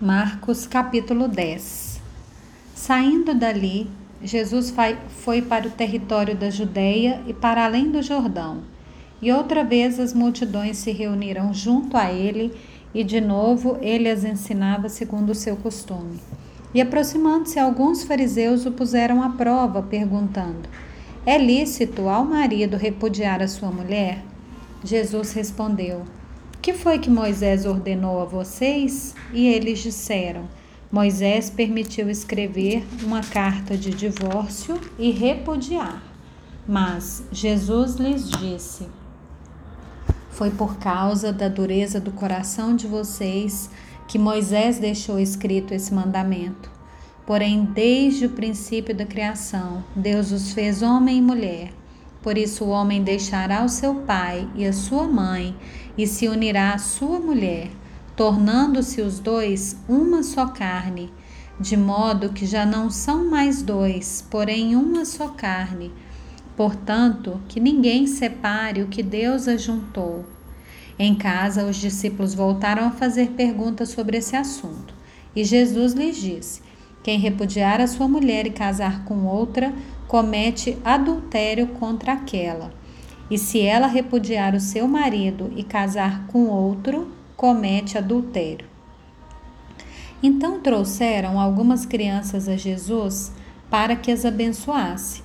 Marcos capítulo 10 Saindo dali, Jesus foi para o território da Judéia e para além do Jordão. E outra vez as multidões se reuniram junto a ele, e de novo ele as ensinava segundo o seu costume. E aproximando-se alguns fariseus o puseram à prova, perguntando: É lícito ao marido repudiar a sua mulher? Jesus respondeu: que foi que Moisés ordenou a vocês? E eles disseram: Moisés permitiu escrever uma carta de divórcio e repudiar. Mas Jesus lhes disse: Foi por causa da dureza do coração de vocês que Moisés deixou escrito esse mandamento. Porém, desde o princípio da criação, Deus os fez homem e mulher. Por isso, o homem deixará o seu pai e a sua mãe e se unirá à sua mulher, tornando-se os dois uma só carne, de modo que já não são mais dois, porém uma só carne. Portanto, que ninguém separe o que Deus ajuntou. Em casa, os discípulos voltaram a fazer perguntas sobre esse assunto. E Jesus lhes disse: Quem repudiar a sua mulher e casar com outra, comete adultério contra aquela. E se ela repudiar o seu marido e casar com outro, comete adultério. Então trouxeram algumas crianças a Jesus para que as abençoasse,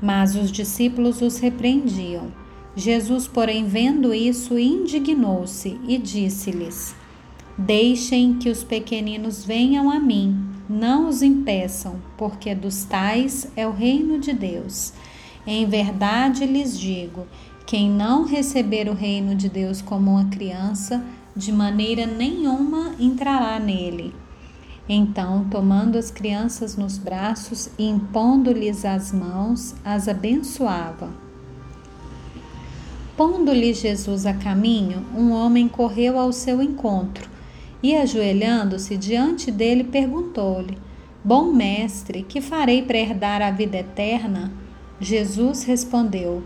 mas os discípulos os repreendiam. Jesus, porém, vendo isso, indignou-se e disse-lhes: Deixem que os pequeninos venham a mim não os impeçam, porque dos tais é o reino de Deus. Em verdade lhes digo: quem não receber o reino de Deus como uma criança, de maneira nenhuma entrará nele. Então, tomando as crianças nos braços e impondo-lhes as mãos, as abençoava. Pondo-lhe Jesus a caminho, um homem correu ao seu encontro e, ajoelhando-se diante dele, perguntou-lhe: Bom mestre, que farei para herdar a vida eterna? Jesus respondeu: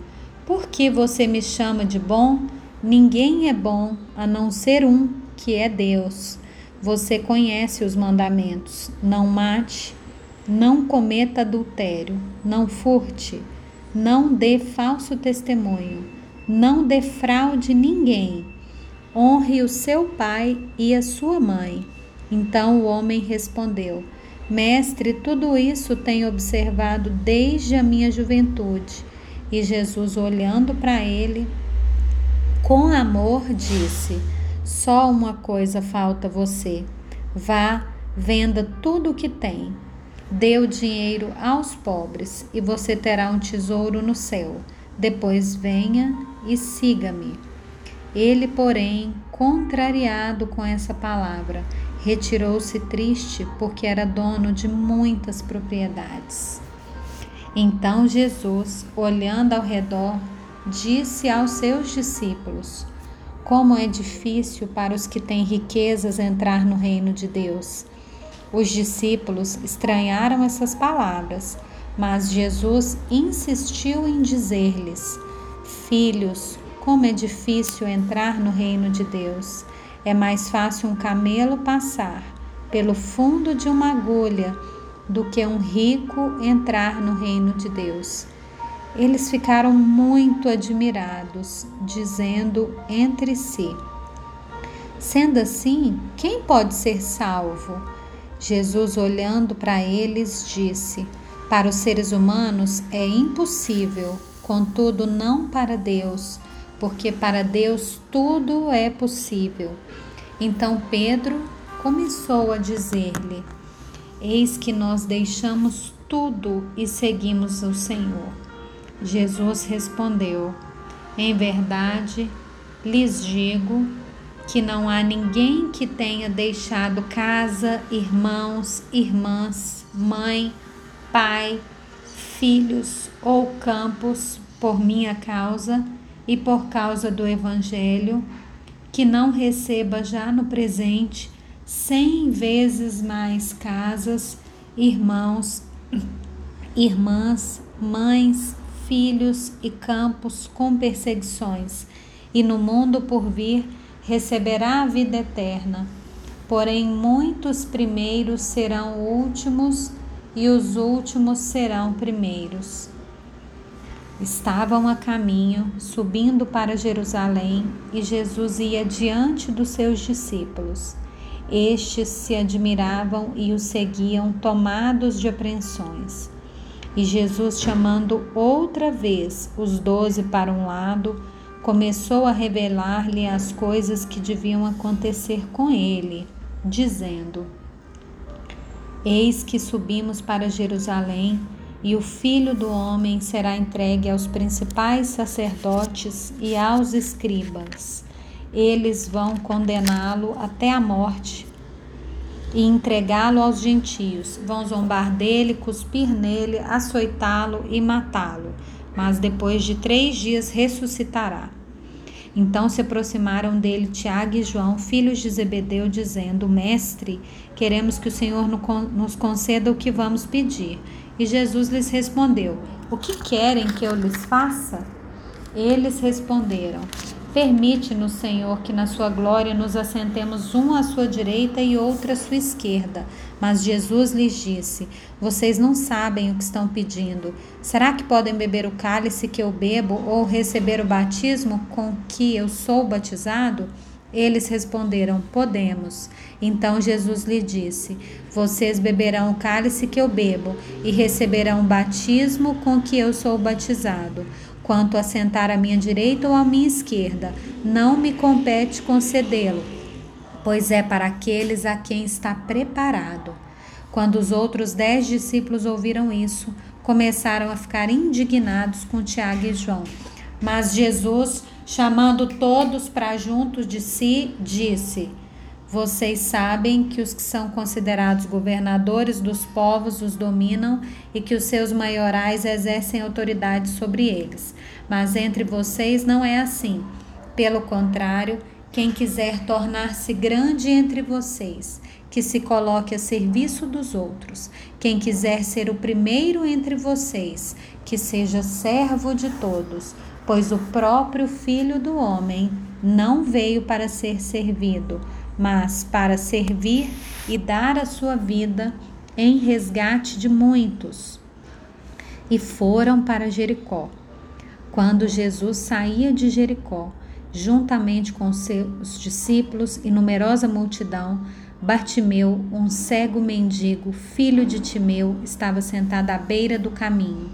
Por que você me chama de bom? Ninguém é bom a não ser um, que é Deus. Você conhece os mandamentos: não mate, não cometa adultério, não furte, não dê falso testemunho, não defraude ninguém honre o seu pai e a sua mãe. Então o homem respondeu: Mestre, tudo isso tenho observado desde a minha juventude. E Jesus, olhando para ele, com amor, disse: Só uma coisa falta você. Vá, venda tudo o que tem. Dê o dinheiro aos pobres e você terá um tesouro no céu. Depois venha e siga-me. Ele, porém, contrariado com essa palavra, retirou-se triste porque era dono de muitas propriedades. Então Jesus, olhando ao redor, disse aos seus discípulos: Como é difícil para os que têm riquezas entrar no reino de Deus. Os discípulos estranharam essas palavras, mas Jesus insistiu em dizer-lhes: Filhos, como é difícil entrar no reino de Deus. É mais fácil um camelo passar pelo fundo de uma agulha do que um rico entrar no reino de Deus. Eles ficaram muito admirados, dizendo entre si: Sendo assim, quem pode ser salvo? Jesus, olhando para eles, disse: Para os seres humanos é impossível, contudo, não para Deus porque para Deus tudo é possível. Então Pedro começou a dizer-lhe: Eis que nós deixamos tudo e seguimos o Senhor. Jesus respondeu: Em verdade, lhes digo que não há ninguém que tenha deixado casa, irmãos, irmãs, mãe, pai, filhos ou campos por minha causa e por causa do Evangelho, que não receba já no presente cem vezes mais casas, irmãos, irmãs, mães, filhos e campos com perseguições, e no mundo por vir receberá a vida eterna. porém muitos primeiros serão últimos e os últimos serão primeiros. Estavam a caminho, subindo para Jerusalém, e Jesus ia diante dos seus discípulos. Estes se admiravam e o seguiam, tomados de apreensões. E Jesus, chamando outra vez os doze para um lado, começou a revelar-lhe as coisas que deviam acontecer com ele, dizendo: Eis que subimos para Jerusalém, e o filho do homem será entregue aos principais sacerdotes e aos escribas. Eles vão condená-lo até a morte e entregá-lo aos gentios. Vão zombar dele, cuspir nele, açoitá-lo e matá-lo. Mas depois de três dias ressuscitará. Então se aproximaram dele Tiago e João, filhos de Zebedeu, dizendo: Mestre, queremos que o Senhor nos conceda o que vamos pedir. E Jesus lhes respondeu: O que querem que eu lhes faça? Eles responderam: Permite-nos, Senhor, que na sua glória nos assentemos um à sua direita e outro à sua esquerda. Mas Jesus lhes disse: Vocês não sabem o que estão pedindo. Será que podem beber o cálice que eu bebo ou receber o batismo com que eu sou batizado? Eles responderam: Podemos. Então Jesus lhe disse: Vocês beberão o cálice que eu bebo e receberão o batismo com que eu sou batizado. Quanto a sentar à minha direita ou à minha esquerda, não me compete concedê-lo, pois é para aqueles a quem está preparado. Quando os outros dez discípulos ouviram isso, começaram a ficar indignados com Tiago e João. Mas Jesus, chamando todos para junto de si, disse: vocês sabem que os que são considerados governadores dos povos os dominam e que os seus maiorais exercem autoridade sobre eles. Mas entre vocês não é assim. Pelo contrário, quem quiser tornar-se grande entre vocês, que se coloque a serviço dos outros. Quem quiser ser o primeiro entre vocês, que seja servo de todos, pois o próprio Filho do Homem não veio para ser servido mas para servir e dar a sua vida em resgate de muitos. E foram para Jericó. Quando Jesus saía de Jericó, juntamente com seus discípulos e numerosa multidão, Bartimeu, um cego mendigo, filho de Timeu, estava sentado à beira do caminho.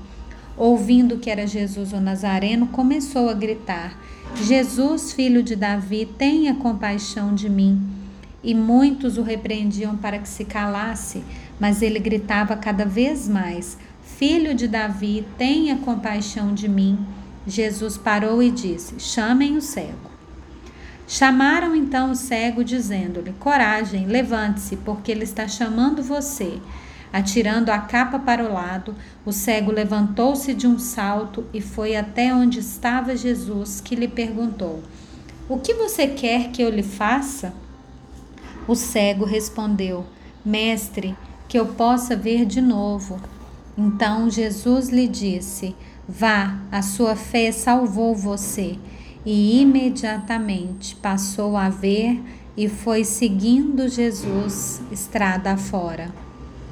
Ouvindo que era Jesus o Nazareno, começou a gritar: Jesus, filho de Davi, tenha compaixão de mim. E muitos o repreendiam para que se calasse, mas ele gritava cada vez mais: Filho de Davi, tenha compaixão de mim. Jesus parou e disse: Chamem o cego. Chamaram então o cego, dizendo-lhe: Coragem, levante-se, porque ele está chamando você. Atirando a capa para o lado, o cego levantou-se de um salto e foi até onde estava Jesus, que lhe perguntou: O que você quer que eu lhe faça? O cego respondeu: Mestre, que eu possa ver de novo. Então Jesus lhe disse: Vá, a sua fé salvou você. E imediatamente passou a ver e foi seguindo Jesus estrada afora.